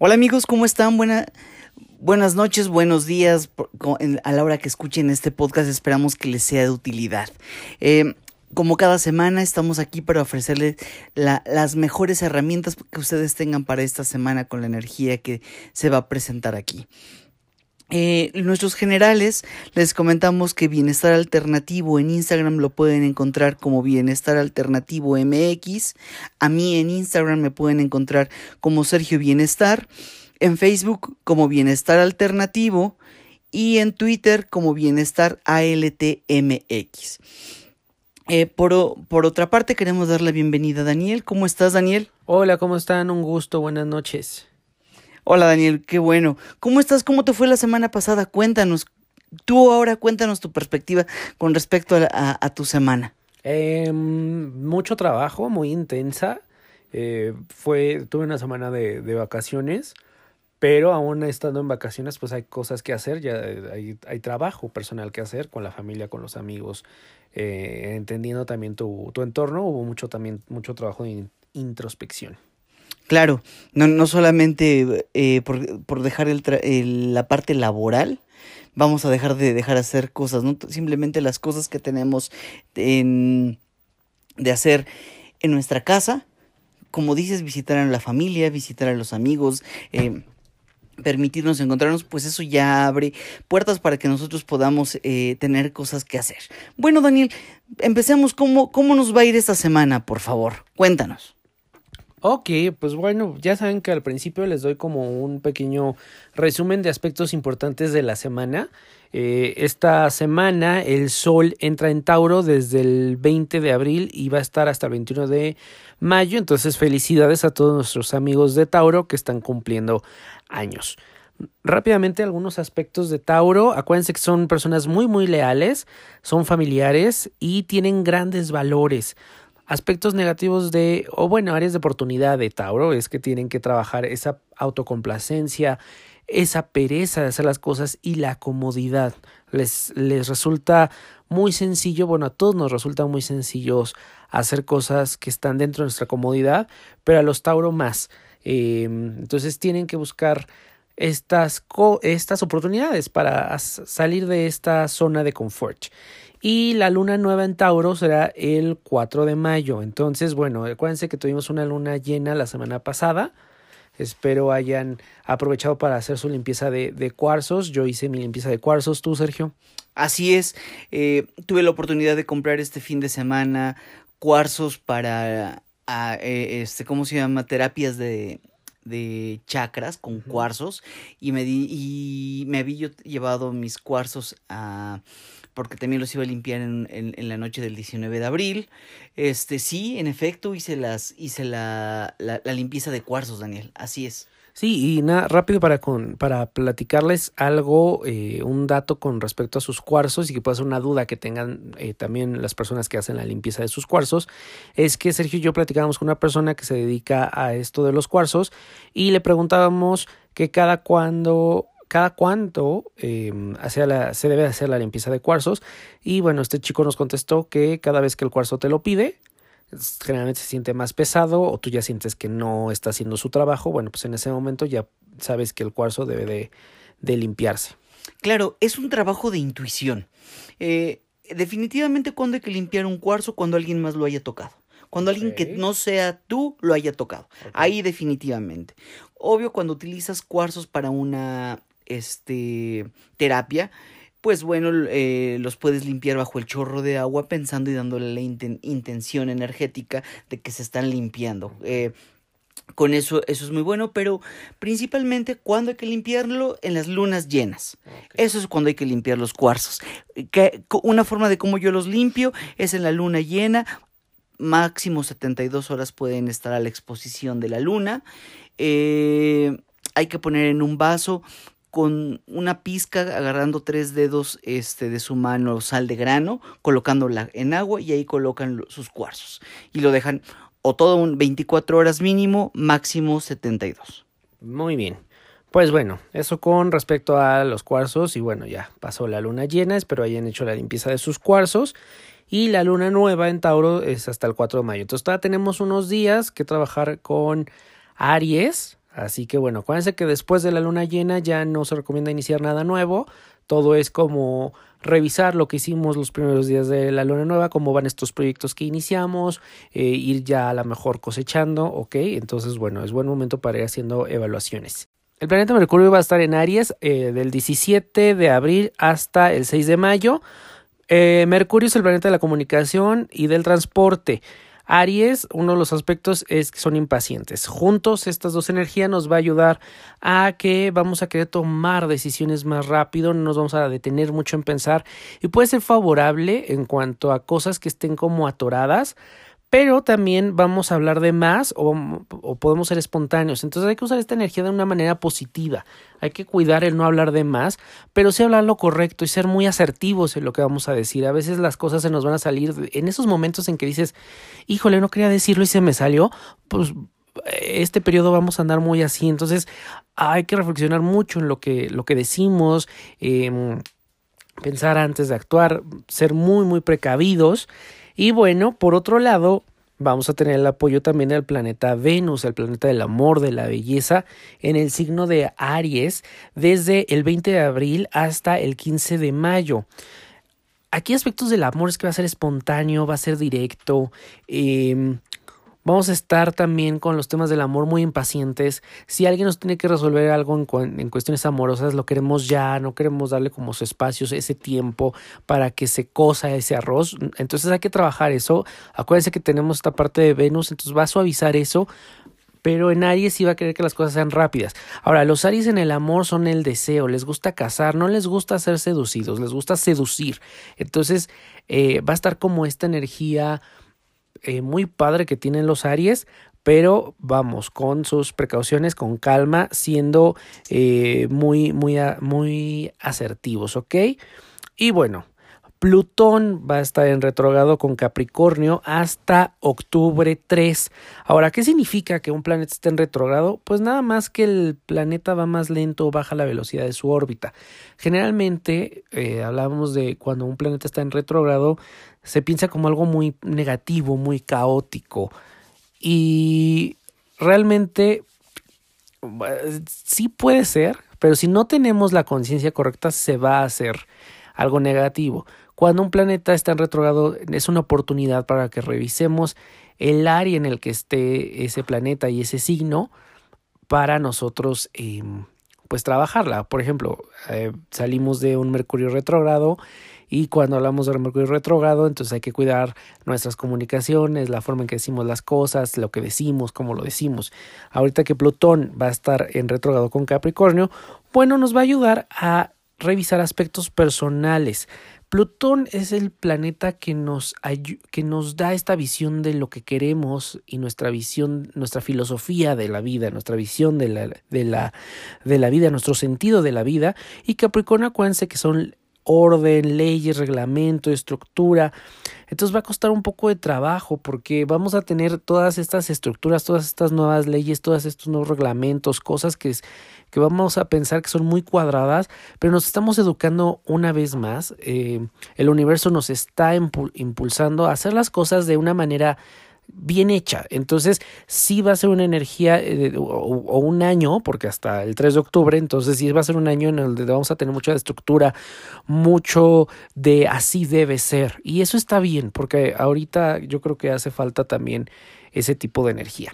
Hola amigos, ¿cómo están? Buena, buenas noches, buenos días. A la hora que escuchen este podcast esperamos que les sea de utilidad. Eh, como cada semana estamos aquí para ofrecerles las mejores herramientas que ustedes tengan para esta semana con la energía que se va a presentar aquí. Eh, nuestros generales les comentamos que Bienestar Alternativo en Instagram lo pueden encontrar como Bienestar Alternativo MX. A mí en Instagram me pueden encontrar como Sergio Bienestar. En Facebook como Bienestar Alternativo. Y en Twitter como Bienestar ALTMX. Eh, por, por otra parte, queremos dar la bienvenida a Daniel. ¿Cómo estás, Daniel? Hola, ¿cómo están? Un gusto, buenas noches. Hola Daniel, qué bueno. ¿Cómo estás? ¿Cómo te fue la semana pasada? Cuéntanos. Tú ahora cuéntanos tu perspectiva con respecto a, tu semana. Eh, mucho trabajo, muy intensa. Eh, fue, tuve una semana de, vacaciones, pero aún estando en vacaciones, pues hay cosas que hacer, ya hay, hay trabajo personal que hacer con la familia, con los amigos, eh, entendiendo también tu, tu entorno. Hubo mucho también mucho trabajo de introspección. Claro, no, no solamente eh, por, por, dejar el la parte laboral, vamos a dejar de dejar hacer cosas, ¿no? Simplemente las cosas que tenemos en, de hacer en nuestra casa, como dices, visitar a la familia, visitar a los amigos, eh, permitirnos encontrarnos, pues eso ya abre puertas para que nosotros podamos eh, tener cosas que hacer. Bueno, Daniel, empecemos. ¿Cómo, ¿Cómo nos va a ir esta semana, por favor? Cuéntanos. Ok, pues bueno, ya saben que al principio les doy como un pequeño resumen de aspectos importantes de la semana. Eh, esta semana el sol entra en Tauro desde el 20 de abril y va a estar hasta el 21 de mayo. Entonces felicidades a todos nuestros amigos de Tauro que están cumpliendo años. Rápidamente algunos aspectos de Tauro. Acuérdense que son personas muy muy leales, son familiares y tienen grandes valores. Aspectos negativos de, o bueno, áreas de oportunidad de Tauro es que tienen que trabajar esa autocomplacencia, esa pereza de hacer las cosas y la comodidad. Les, les resulta muy sencillo, bueno, a todos nos resulta muy sencillo hacer cosas que están dentro de nuestra comodidad, pero a los Tauro más. Em, entonces tienen que buscar estas, estas oportunidades para salir de esta zona de confort. Y la luna nueva en Tauro será el 4 de mayo. Entonces, bueno, acuérdense que tuvimos una luna llena la semana pasada. Espero hayan aprovechado para hacer su limpieza de, de cuarzos. Yo hice mi limpieza de cuarzos. ¿Tú, Sergio? Así es. Eh, tuve la oportunidad de comprar este fin de semana cuarzos para, eh, este, ¿cómo se llama? Terapias de, de chakras con cuarzos. Y me, di, y me había llevado mis cuarzos a porque también los iba a limpiar en, la noche del 19 de abril. Este, sí, en efecto, hice las, hice la, la, limpieza de cuarzos, Daniel. Así es. Sí, y nada, rápido para, con, para platicarles algo, eh, un dato con respecto a sus cuarzos y que pueda ser una duda que tengan eh, también las personas que hacen la limpieza de sus cuarzos, es que Sergio y yo platicábamos con una persona que se dedica a esto de los cuarzos y le preguntábamos que cada cuando cada cuánto eh, la, se debe hacer la limpieza de cuarzos. Y bueno, este chico nos contestó que cada vez que el cuarzo te lo pide, generalmente se siente más pesado o tú ya sientes que no está haciendo su trabajo, bueno, pues en ese momento ya sabes que el cuarzo debe de, de limpiarse. Claro, es un trabajo de intuición. Eh, definitivamente cuando hay que limpiar un cuarzo cuando alguien más lo haya tocado. Cuando alguien que no sea tú lo haya tocado. Ahí definitivamente. Obvio, cuando utilizas cuarzos para una este, terapia, pues bueno, eh, los puedes limpiar bajo el chorro de agua pensando y dándole la intención energética de que se están limpiando. Eh, con eso, eso es muy bueno, pero principalmente cuando hay que limpiarlo en las lunas llenas. Eso es cuando hay que limpiar los cuarzos. Que, una forma de cómo yo los limpio es en la luna llena. Máximo 72 horas pueden estar a la exposición de la luna. Eh, hay que poner en un vaso con una pizca agarrando tres dedos este, de su mano sal de grano, colocándola en agua y ahí colocan sus cuarzos. Y lo dejan o todo un 24 horas mínimo, máximo 72. Muy bien. Pues bueno, eso con respecto a los cuarzos y bueno, ya pasó la luna llena, espero hayan hecho la limpieza de sus cuarzos y la luna nueva en Tauro es hasta el 4 de mayo. Entonces todavía tenemos unos días que trabajar con Aries, Así que bueno, acuérdense que después de la luna llena ya no se recomienda iniciar nada nuevo. Todo es como revisar lo que hicimos los primeros días de la luna nueva, cómo van estos proyectos que iniciamos, eh, ir ya a la mejor cosechando, ¿ok? Entonces, bueno, es buen momento para ir haciendo evaluaciones. El planeta Mercurio va a estar en Aries eh, del 17 de abril hasta el 6 de mayo. Eh, Mercurio es el planeta de la comunicación y del transporte. Aries, uno de los aspectos es que son impacientes. Juntos, estas dos energías nos va a ayudar a que vamos a querer tomar decisiones más rápido, no nos vamos a detener mucho en pensar y puede ser favorable en cuanto a cosas que estén como atoradas pero también vamos a hablar de más o, podemos ser espontáneos. Entonces hay que usar esta energía de una manera positiva. Hay que cuidar el no hablar de más, pero sí hablar lo correcto y ser muy asertivos en lo que vamos a decir. A veces las cosas se nos van a salir en esos momentos en que dices, híjole, no quería decirlo y se me salió, pues este periodo vamos a andar muy así. Entonces hay que reflexionar mucho en lo que, lo que decimos. Em, pensar antes de actuar, ser muy, muy precavidos y bueno, por otro lado, vamos a tener el apoyo también del planeta Venus, el planeta del amor, de la belleza, en el signo de Aries, desde el 20 de abril hasta el 15 de mayo. Aquí aspectos del amor es que va a ser espontáneo, va a ser directo, eh, Vamos a estar también con los temas del amor muy impacientes. Si alguien nos tiene que resolver algo en, cuestiones amorosas, lo queremos ya, no queremos darle como su espacio, ese tiempo para que se cosa ese arroz. Entonces hay que trabajar eso. Acuérdense que tenemos esta parte de Venus, entonces va a suavizar eso. Pero en Aries sí va a querer que las cosas sean rápidas. Ahora, los Aries en el amor son el deseo, les gusta casar, no les gusta ser seducidos, les gusta seducir. Entonces eh, va a estar como esta energía eh, muy padre que tienen los Aries, pero vamos, con sus precauciones, con calma, siendo eh, muy, muy, muy asertivos, ¿ok? Y bueno, Plutón va a estar en retrogrado con Capricornio hasta octubre 3. Ahora, ¿qué significa que un planeta esté en retrogrado? Pues nada más que el planeta va más lento o baja la velocidad de su órbita. Generalmente, eh, hablamos de cuando un planeta está en retrogrado, se piensa como algo muy negativo, muy caótico. Y realmente sí puede ser, pero si no tenemos la conciencia correcta, se va a hacer algo negativo. Cuando un planeta está en retrogrado es una oportunidad para que revisemos el área en el que esté ese planeta y ese signo para nosotros em, pues trabajarla. Por ejemplo, eh, salimos de un Mercurio retrógrado y cuando hablamos de Mercurio retrógrado, entonces hay que cuidar nuestras comunicaciones, la forma en que decimos las cosas, lo que decimos, cómo lo decimos. Ahorita que Plutón va a estar en retrógrado con Capricornio, bueno, nos va a ayudar a revisar aspectos personales. Plutón es el planeta que nos, que nos da esta visión de lo que queremos y nuestra visión, nuestra filosofía de la vida, nuestra visión de la, de la, de la vida, nuestro sentido de la vida. Y Capricornio, acuérdense que son orden, leyes, reglamento, estructura. Entonces va a costar un poco de trabajo porque vamos a tener todas estas estructuras, todas estas nuevas leyes, todos estos nuevos reglamentos, cosas que que vamos a pensar que son muy cuadradas, pero nos estamos educando una vez más. Eh, el universo nos está impulsando a hacer las cosas de una manera bien hecha. Entonces, sí va a ser una energía eh, o, un año, porque hasta el 3 de octubre, entonces sí va a ser un año en el que vamos a tener mucha estructura, mucho de así debe ser. Y eso está bien, porque ahorita yo creo que hace falta también ese tipo de energía.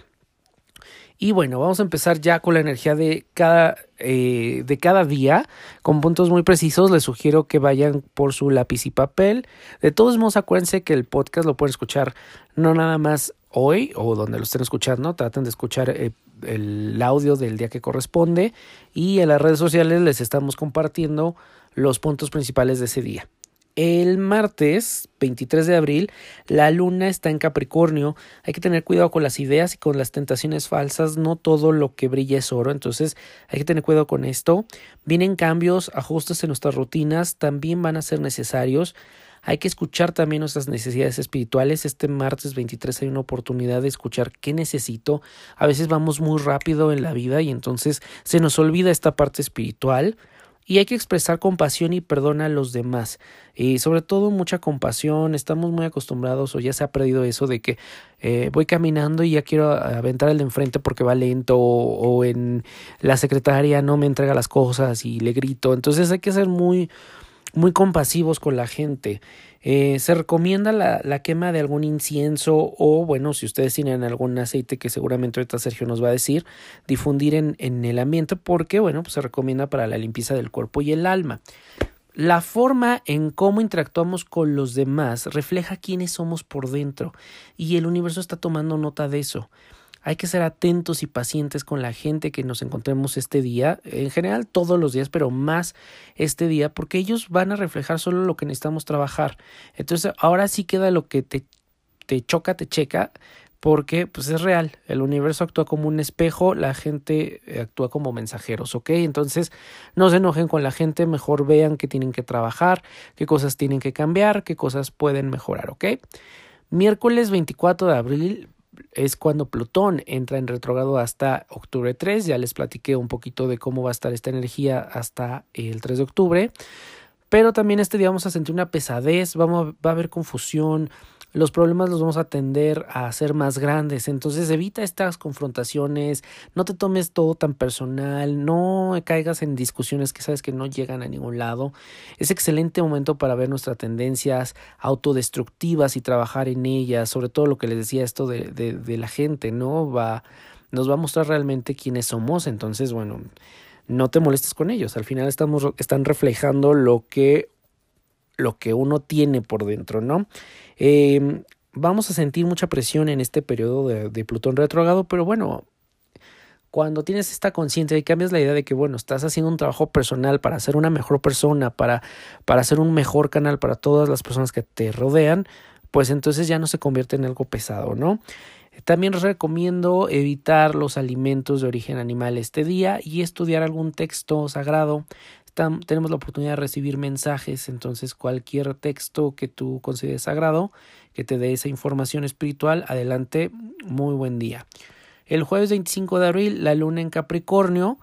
Y bueno, vamos a empezar ya con la energía de cada, eh, de cada día, con puntos muy precisos. Les sugiero que vayan por su lápiz y papel. De todos modos, acuérdense que el podcast lo pueden escuchar no nada más hoy o donde lo estén escuchando. Traten de escuchar eh, el audio del día que corresponde. Y en las redes sociales les estamos compartiendo los puntos principales de ese día. El martes 23 de abril, la luna está en Capricornio. Hay que tener cuidado con las ideas y con las tentaciones falsas. No todo lo que brilla es oro, entonces hay que tener cuidado con esto. Vienen cambios, ajustes en nuestras rutinas, también van a ser necesarios. Hay que escuchar también nuestras necesidades espirituales. Este martes 23 hay una oportunidad de escuchar qué necesito. A veces vamos muy rápido en la vida y entonces se nos olvida esta parte espiritual. Y hay que expresar compasión y perdón a los demás. Y sobre todo mucha compasión. Estamos muy acostumbrados o ya se ha perdido eso de que eh, voy caminando y ya quiero aventar el de enfrente porque va lento o, o, en la secretaria no me entrega las cosas y le grito. Entonces hay que ser muy, muy compasivos con la gente. Eh, se recomienda la, la, quema de algún incienso o, bueno, si ustedes tienen algún aceite que seguramente ahorita Sergio nos va a decir, difundir en, en el ambiente porque, bueno, pues se recomienda para la limpieza del cuerpo y el alma. La forma en cómo interactuamos con los demás refleja quiénes somos por dentro y el universo está tomando nota de eso. Hay que ser atentos y pacientes con la gente que nos encontremos este día, en general todos los días, pero más este día, porque ellos van a reflejar solo lo que necesitamos trabajar. Entonces, ahora sí queda lo que te, choca, te checa, porque pues es real, el universo actúa como un espejo, la gente eh, actúa como mensajeros, ¿ok? Entonces no se enojen con la gente, mejor vean qué tienen que trabajar, qué cosas tienen que cambiar, qué cosas pueden mejorar, ¿ok? Miércoles 24 de abril es cuando Plutón entra en retrogrado hasta octubre 3. Ya les platiqué un poquito de cómo va a estar esta energía hasta el 3 de octubre. Pero también este día vamos a sentir una pesadez, vamos, va a haber confusión, los problemas los vamos a tender a ser más grandes. Entonces evita estas confrontaciones, no te tomes todo tan personal, no caigas en discusiones que sabes que no llegan a ningún lado. Es excelente momento para ver nuestras tendencias autodestructivas y trabajar en ellas, sobre todo lo que les decía esto de, de, de la gente, ¿no? Va, nos va a mostrar realmente quiénes somos. Entonces, bueno, no te molestes con ellos. Al final estamos, están reflejando lo que lo que uno tiene por dentro, ¿no? Eh, vamos a sentir mucha presión en este periodo de, de Plutón retrogrado, pero bueno, cuando tienes esta conciencia y cambias la idea de que, bueno, estás haciendo un trabajo personal para ser una mejor persona, para, para ser un mejor canal para todas las personas que te rodean, pues entonces ya no se convierte en algo pesado, ¿no? También recomiendo evitar los alimentos de origen animal este día y estudiar algún texto sagrado tenemos la oportunidad de recibir mensajes, entonces cualquier texto que tú consideres sagrado, que te dé esa información espiritual, adelante, muy buen día. El jueves 25 de abril, la luna en Capricornio,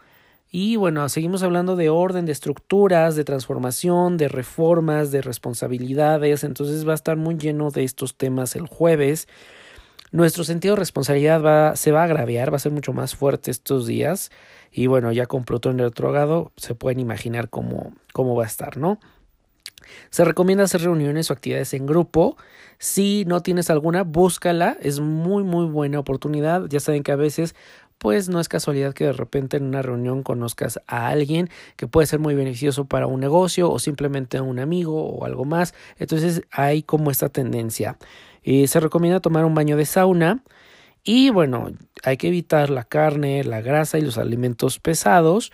y bueno, seguimos hablando de orden, de estructuras, de transformación, de reformas, de responsabilidades, entonces va a estar muy lleno de estos temas el jueves. Nuestro sentido de responsabilidad va, se va a agraviar, va a ser mucho más fuerte estos días. Y bueno, ya con Plutón retrogrado se pueden imaginar cómo, cómo va a estar, ¿no? Se recomienda hacer reuniones o actividades en grupo. Si no tienes alguna, búscala. Es muy, muy buena oportunidad. Ya saben que a veces, pues no es casualidad que de repente en una reunión conozcas a alguien que puede ser muy beneficioso para un negocio o simplemente a un amigo o algo más. Entonces hay como esta tendencia. Eh, se recomienda tomar un baño de sauna. Y bueno, hay que evitar la carne, la grasa y los alimentos pesados.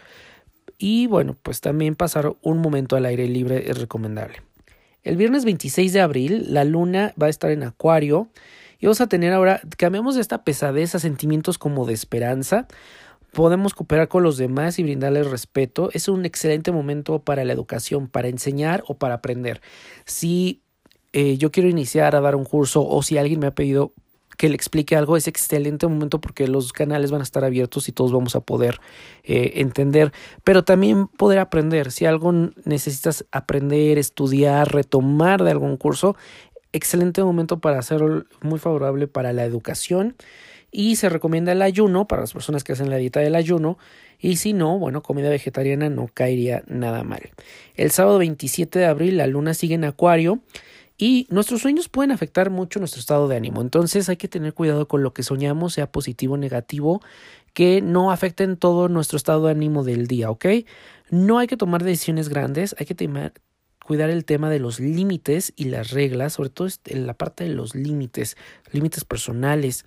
Y bueno, pues también pasar un momento al aire libre es recomendable. El viernes 26 de abril la luna va a estar en Acuario y vamos a tener ahora, cambiamos de esta pesadez a sentimientos como de esperanza. Podemos cooperar con los demás y brindarles respeto. Es un excelente momento para la educación, para enseñar o para aprender. Si eh, yo quiero iniciar a dar un curso o si alguien me ha pedido que le explique algo, es excelente momento porque los canales van a estar abiertos y todos vamos a poder eh, entender, pero también poder aprender. Si algo necesitas aprender, estudiar, retomar de algún curso, excelente momento para hacerlo muy favorable para la educación y se recomienda el ayuno para las personas que hacen la dieta del ayuno y si no, bueno, comida vegetariana no caería nada mal. El sábado 27 de abril la luna sigue en acuario y nuestros sueños pueden afectar mucho nuestro estado de ánimo. Entonces hay que tener cuidado con lo que soñamos, sea positivo o negativo, que no afecten todo nuestro estado de ánimo del día, ¿ok? No hay que tomar decisiones grandes, hay que cuidar el tema de los límites y las reglas, sobre todo en la parte de los límites, límites personales.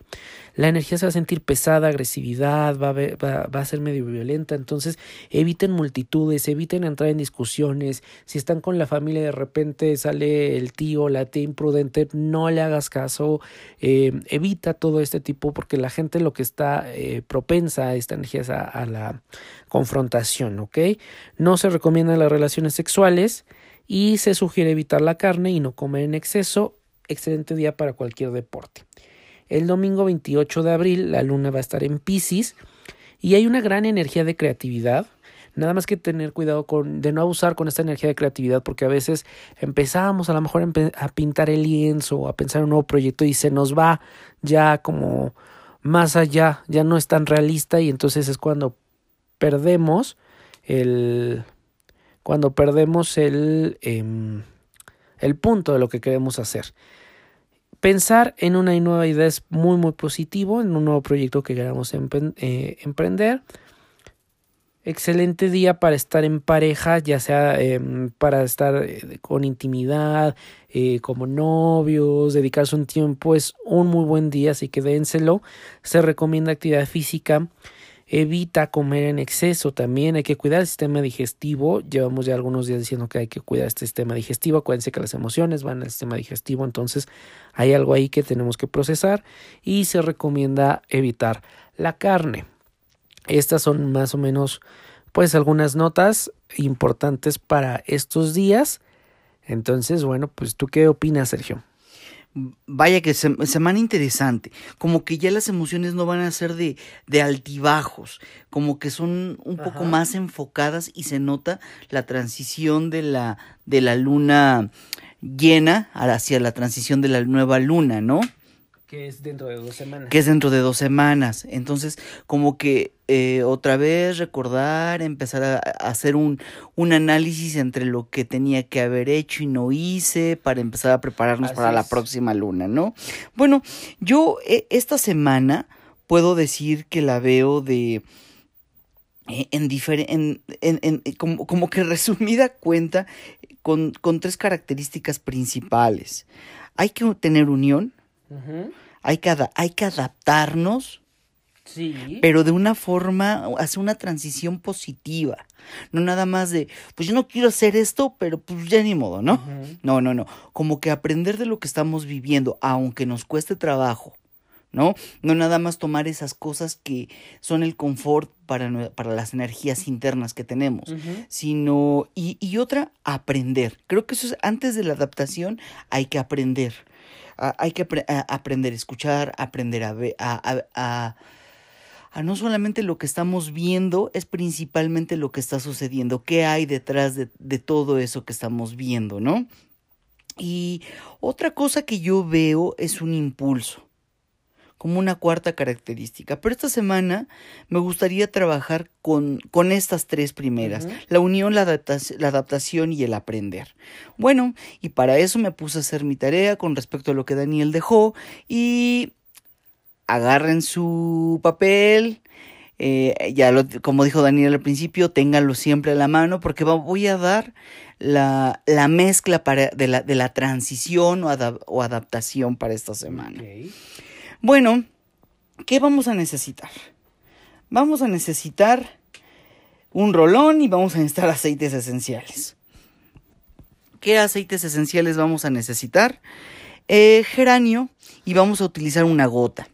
La energía se va a sentir pesada, agresividad, va a, va, va a ser medio violenta, entonces eviten multitudes, eviten entrar en discusiones. Si están con la familia de repente sale el tío, la tía imprudente, no le hagas caso, eh, evita todo este tipo porque la gente lo que está eh, propensa a esta energía es a, a la confrontación, ¿ok? No se recomiendan las relaciones sexuales y se sugiere evitar la carne y no comer en exceso. Excelente día para cualquier deporte. El domingo 28 de abril la luna va a estar en Pisces y hay una gran energía de creatividad. Nada más que tener cuidado de no abusar con esta energía de creatividad, porque a veces empezamos a lo mejor a pintar el lienzo, a pensar en un nuevo proyecto y se nos va ya como más allá, ya no es tan realista y entonces es cuando perdemos el cuando perdemos el em, el punto de lo que queremos hacer. Pensar en una nueva idea es muy muy positivo, en un nuevo proyecto que queramos eh, emprender. Excelente día para estar en pareja, ya sea em, para estar eh, con intimidad, eh, como novios, dedicarse un tiempo, es un muy buen día, así que dénselo. Se recomienda actividad física Evita comer en exceso también. Hay que cuidar el sistema digestivo. Llevamos ya algunos días diciendo que hay que cuidar este sistema digestivo. Acuérdense que las emociones van al sistema digestivo. Entonces hay algo ahí que tenemos que procesar. Y se recomienda evitar la carne. Estas son más o menos pues algunas notas importantes para estos días. Entonces, bueno, pues tú qué opinas, Sergio? Vaya que semana interesante, como que ya las emociones no van a ser de, de altibajos, como que son un poco más enfocadas y se nota la transición de la, de la luna llena hacia la transición de la nueva luna, ¿no? Que es dentro de dos semanas. Que es dentro de dos semanas. Entonces, como que eh, otra vez recordar, empezar a, hacer un, un, análisis entre lo que tenía que haber hecho y no hice para empezar a prepararnos para la próxima luna, ¿no? Bueno, yo eh, esta semana puedo decir que la veo de... Eh, en, en, en, en como, como, que resumida cuenta con, con tres características principales. Hay que tener unión, hay que, hay que adaptarnos, sí. pero de una forma, hacer una transición positiva. No nada más de, pues yo no quiero hacer esto, pero pues ya ni modo, ¿no? No, no, no. Como que aprender de lo que estamos viviendo, aunque nos cueste trabajo. ¿no? No nada más tomar esas cosas que son el confort para, para las energías internas que tenemos, sino, y, y, otra, aprender. Creo que eso es, antes de la adaptación hay que aprender hay que aprender a escuchar, aprender a a, no solamente lo que estamos viendo, es principalmente lo que está sucediendo, qué hay detrás de, de todo eso que estamos viendo, ¿no? Y otra cosa que yo veo es un impulso como una cuarta característica. Pero esta semana me gustaría trabajar con, con estas tres primeras, la unión, la, la, adaptación y el aprender. Bueno, y para eso me puse a hacer mi tarea con respecto a lo que Daniel dejó y agarren su papel. Eh, ya lo, como dijo Daniel al principio, ténganlo siempre a la mano porque voy a dar la, la mezcla para, de, la, de, la, transición o, o, adaptación para esta semana. Bueno, ¿qué vamos a necesitar? Vamos a necesitar un rolón y vamos a necesitar aceites esenciales. ¿Qué aceites esenciales vamos a necesitar? Eh, geranio y vamos a utilizar una gota.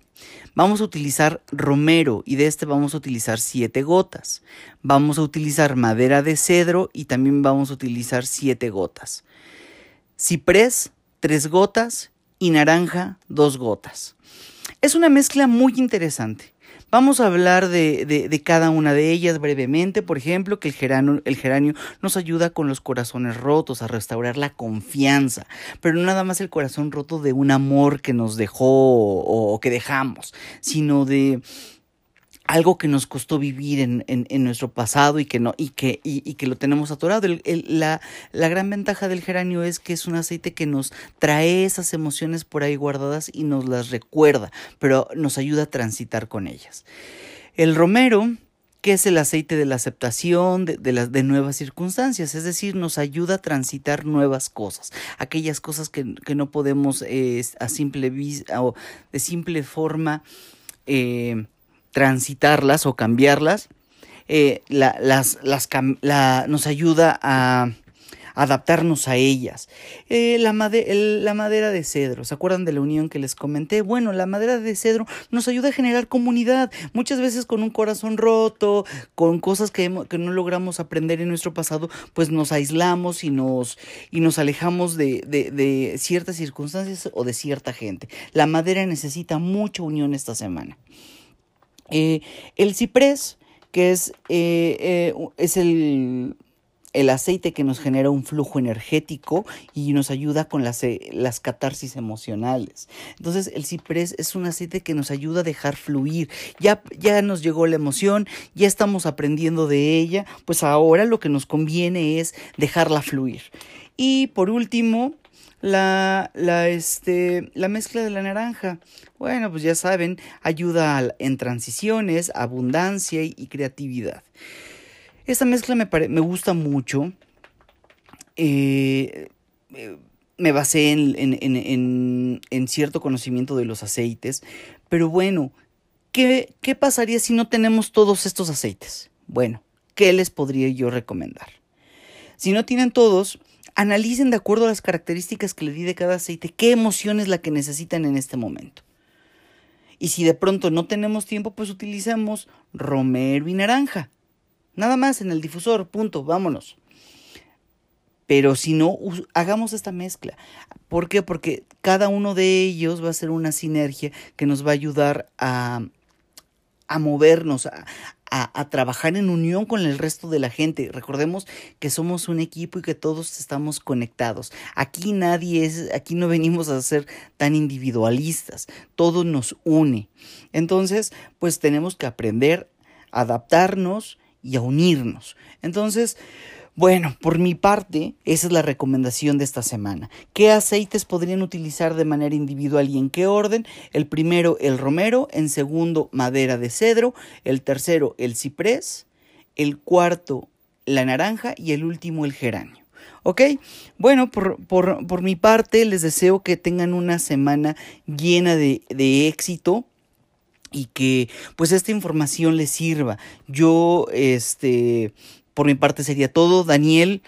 Vamos a utilizar romero y de este vamos a utilizar siete gotas. Vamos a utilizar madera de cedro y también vamos a utilizar siete gotas. Ciprés, tres gotas y naranja, dos gotas. Es una mezcla muy interesante. Vamos a hablar de, cada una de ellas brevemente. Por ejemplo, que el geranio, el geranio nos ayuda con los corazones rotos, a restaurar la confianza. Pero no nada más el corazón roto de un amor que nos dejó o que dejamos, sino de algo que nos costó vivir en, en, nuestro pasado y que no y que y, que lo tenemos atorado. La, la, gran ventaja del geranio es que es un aceite que nos trae esas emociones por ahí guardadas y nos las recuerda pero nos ayuda a transitar con ellas. El romero que es el aceite de la aceptación de, de nuevas circunstancias, es decir, nos ayuda a transitar nuevas cosas, aquellas cosas que, que no podemos eh, a simple vista o de simple forma eh, transitarlas o cambiarlas, eh, las, las, nos ayuda a adaptarnos a ellas. Eh, la, la, madera de cedro, ¿se acuerdan de la unión que les comenté? Bueno, la madera de cedro nos ayuda a generar comunidad, muchas veces con un corazón roto, con cosas que, no logramos aprender en nuestro pasado, pues nos aislamos y nos, y nos alejamos de, de ciertas circunstancias o de cierta gente. La madera necesita mucha unión esta semana. Eh, el ciprés que es, eh, eh, es el, el, aceite que nos genera un flujo energético y nos ayuda con las, las catarsis emocionales. Entonces el ciprés es un aceite que nos ayuda a dejar fluir. Ya, ya nos llegó la emoción, ya estamos aprendiendo de ella, pues ahora lo que nos conviene es dejarla fluir. Y por último, la, la, este, la mezcla de la naranja. Bueno, pues ya saben, ayuda en transiciones, abundancia y, creatividad. Esta mezcla me, me gusta mucho. Eh, eh, me basé en, en, en, cierto conocimiento de los aceites. Pero bueno, ¿qué, ¿qué pasaría si no tenemos todos estos aceites? Bueno, ¿qué les podría yo recomendar? Si no tienen todos, analicen de acuerdo a las características que le di de cada aceite qué emoción es la que necesitan en este momento. Y si de pronto no tenemos tiempo, pues utilicemos romero y naranja. Nada más en el difusor, punto, vámonos. Pero si no, hagamos esta mezcla. ¿Por qué? Porque cada uno de ellos va a ser una sinergia que nos va a ayudar a, a movernos, a, a, trabajar en unión con el resto de la gente. Recordemos que somos un equipo y que todos estamos conectados. Aquí nadie es, aquí no venimos a ser tan individualistas. Todo nos une. Entonces, pues tenemos que aprender a adaptarnos y a unirnos. Entonces, bueno, por mi parte, esa es la recomendación de esta semana. ¿Qué aceites podrían utilizar de manera individual y en qué orden? El primero, el romero, en segundo, madera de cedro, el tercero, el ciprés, el cuarto, la naranja y el último, el geranio. ¿Ok? Bueno, por, por, mi parte, les deseo que tengan una semana llena de, de éxito y que pues esta información les sirva. Yo, este por mi parte sería todo. Daniel,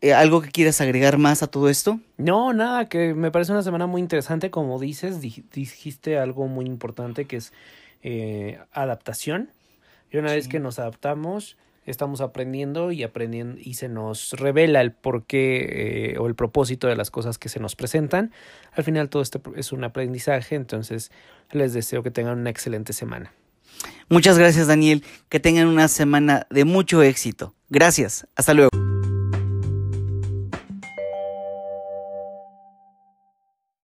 eh, ¿algo que quieras agregar más a todo esto? No, nada, que me parece una semana muy interesante. Como dices, dijiste algo muy importante que es eh, adaptación. Y una vez que nos adaptamos, estamos aprendiendo y aprendiendo y se nos revela el porqué eh, o el propósito de las cosas que se nos presentan. Al final todo esto es un aprendizaje, entonces les deseo que tengan una excelente semana. Muchas gracias Daniel, que tengan una semana de mucho éxito. Gracias, hasta luego.